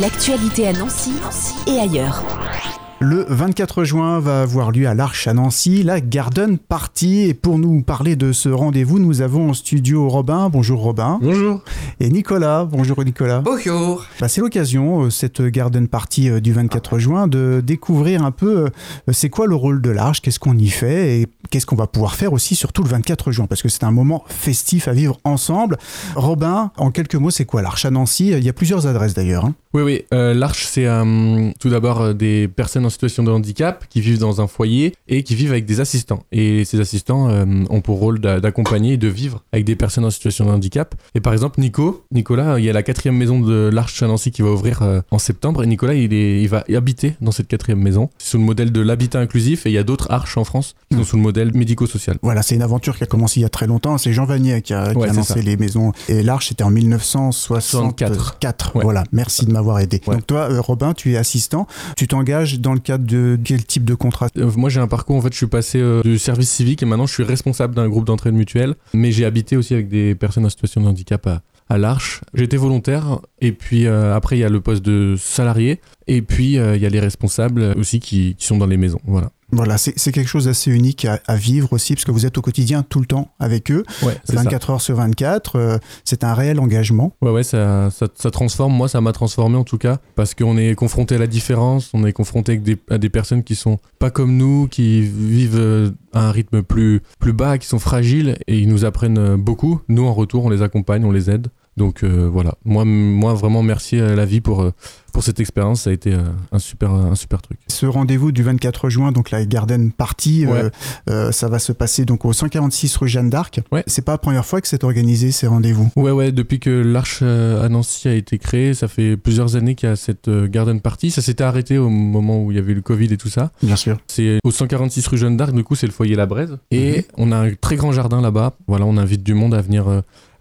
L'actualité à Nancy et ailleurs. Le 24 juin va avoir lieu à l'Arche à Nancy la Garden Party. Et pour nous parler de ce rendez-vous, nous avons en studio Robin. Bonjour Robin. Bonjour. Et Nicolas. Bonjour Nicolas. Bonjour. Bah, c'est l'occasion, euh, cette Garden Party euh, du 24 juin, de découvrir un peu euh, c'est quoi le rôle de l'Arche, qu'est-ce qu'on y fait? Et qu'est-ce qu'on va pouvoir faire aussi, surtout le 24 juin, parce que c'est un moment festif à vivre ensemble. Robin, en quelques mots, c'est quoi l'Arche à Nancy? Il y a plusieurs adresses d'ailleurs. hein. Oui, oui. euh, L'Arche, c'est euh, tout d'abord euh, des personnes en situation de handicap qui vivent dans un foyer et qui vivent avec des assistants. Et ces assistants ont pour rôle d'a- d'accompagner et de vivre avec des personnes en situation de handicap. Et par exemple, Nico, Nicolas, il y a la quatrième maison de l'Arche à Nancy qui va ouvrir en septembre. Et Nicolas, il, est, il va habiter dans cette quatrième maison. Sous le modèle de l'habitat inclusif. Et il y a d'autres arches en France qui sont sous le modèle médico-social. Voilà, c'est une aventure qui a commencé il y a très longtemps. C'est Jean Vanier qui a, qui Ouais, a lancé les maisons. Et l'Arche, c'était en 1964. 4. Ouais. Voilà, merci de m'avoir aidé. Ouais. Donc toi, euh, Robin, tu es assistant. Tu t'engages dans le cadre de quel type de contrat? Euh, moi j'ai un parcours en fait je suis passé euh, du service civique et maintenant je suis responsable d'un groupe d'entraide mutuelle mais j'ai habité aussi avec des personnes en situation de handicap à, à l'Arche. J'étais volontaire et puis euh, après il y a le poste de salarié et puis euh, il y a les responsables aussi qui, qui sont dans les maisons. Voilà. Voilà, c'est quelque chose d'assez unique à, à vivre aussi, parce que vous êtes au quotidien tout le temps avec eux, Ouais, c'est ça. 24 heures sur 24. euh, c'est un réel engagement. Ouais, ouais, ça, ça, ça transforme. Moi, ça m'a transformé en tout cas. Parce qu'on est confronté à la différence, on est confronté des, à des personnes qui sont pas comme nous, qui vivent euh, à un rythme plus, plus bas, qui sont fragiles et ils nous apprennent euh, beaucoup. Nous, en retour, on les accompagne, on les aide. Donc euh, voilà, moi, moi vraiment merci à la vie pour, pour cette expérience, ça a été un, super, un super truc. Ce rendez-vous du 24 juin, donc la Garden Party, euh, Ouais. euh, ça va se passer donc au 146 rue Jeanne d'Arc. Ouais. C'est pas la première fois que c'est organisé ces rendez-vous. Ouais, ouais, depuis que l'Arche euh, à Nancy a été créée, ça fait plusieurs années qu'il y a cette garden party. Ça s'était arrêté au moment où il y avait le Covid et tout ça. Bien sûr. C'est au 146 rue Jeanne d'Arc, du coup, c'est le foyer La Braise. Et on a un très grand jardin là-bas. Voilà, on invite du monde à venir,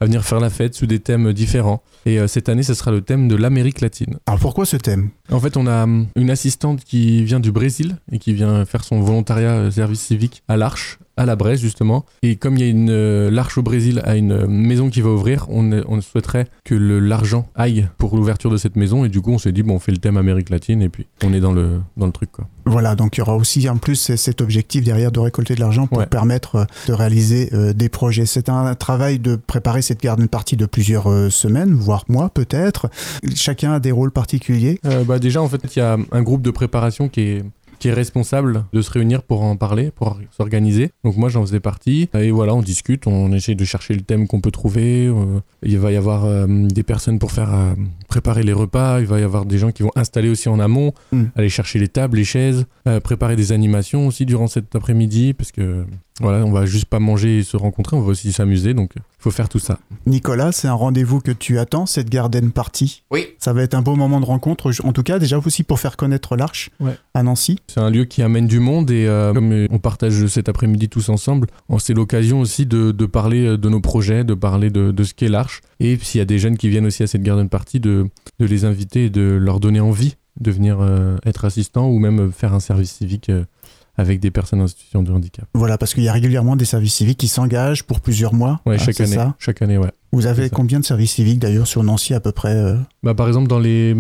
à venir faire la fête sous des thèmes différents. Et euh, cette année, ce sera le thème de l'Amérique latine. Alors pourquoi ce thème? En fait, on a hum, une assistante qui vient du Brésil et qui vient faire son volontariat euh, service civique à l'Arche, à la Braise justement. Et comme il y a une euh, l'Arche au Brésil a une euh, maison qui va ouvrir, on, on souhaiterait que le- l'argent aille pour l'ouverture de cette maison. Et du coup, on s'est dit bon, on fait le thème Amérique latine et puis on est dans le dans le truc quoi. Voilà, donc il y aura aussi en plus cet objectif derrière de récolter de l'argent pour Ouais. permettre euh, de réaliser euh, des projets. C'est un travail de préparer cette Garden Party de plusieurs euh, semaines, voire mois peut-être. Chacun a des rôles particuliers. Euh, bah déjà, en fait, il y a un groupe de préparation qui est, qui est responsable de se réunir pour en parler, pour s'organiser. Donc moi, j'en faisais partie. Et voilà, on discute, on essaye de chercher le thème qu'on peut trouver. Euh, il va y avoir euh, des personnes pour faire euh, préparer les repas. Il va y avoir des gens qui vont installer aussi en amont, Mm. aller chercher les tables, les chaises, préparer des animations aussi durant cet après-midi, parce que voilà, on va juste pas manger et se rencontrer, on va aussi s'amuser. Donc, il faut faire tout ça. Nicolas, c'est un rendez-vous que tu attends, cette Garden Party? Oui. Ça va être un beau moment de rencontre, en tout cas déjà aussi pour faire connaître l'Arche Ouais. à Nancy. C'est un lieu qui amène du monde et euh, comme euh, on partage cet après-midi tous ensemble, on- c'est l'occasion aussi de, de parler euh, de nos projets, de parler de, de ce qu'est l'Arche. Et s'il y a des jeunes qui viennent aussi à cette garden party, de, de les inviter et de leur donner envie de venir euh, être assistants ou même faire un service civique euh, avec des personnes en situation de handicap. Voilà, parce qu'il y a régulièrement des services civiques qui s'engagent pour plusieurs mois. Ouais, hein, chaque année. ça Chaque année, ouais. Vous avez combien de services civiques d'ailleurs sur Nancy à peu près euh Bah, par exemple, dans les,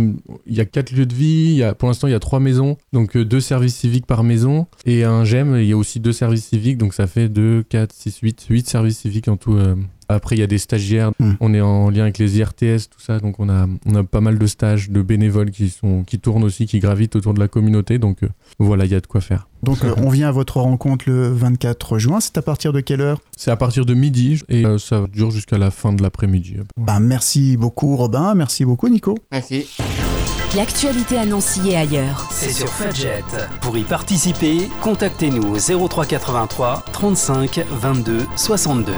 il y a quatre lieux de vie. Il y a, pour l'instant, il y a trois maisons, donc euh, deux services civiques par maison et un GEM. Il y a aussi deux services civiques, donc ça fait 2, 4, 6, 8, 8 services civiques en tout. euh. Après, il y a des stagiaires. Hmm. On est en lien avec les IRTS, tout ça, donc on a, on a pas mal de stages, de bénévoles qui sont, qui tournent aussi, qui gravitent autour de la communauté. Donc euh, voilà, il y a de quoi faire. Donc euh, on vient à votre rencontre le 24 juin, c'est à partir de quelle heure? C'est à partir de midi et euh, ça dure jusqu'à la fin de l'après-midi. Ben, Merci beaucoup Robin, merci beaucoup Nico. Merci. L'actualité à Nancy et ailleurs. C'est sur Fudget. Pour y participer, contactez-nous au 0383 35 22 62.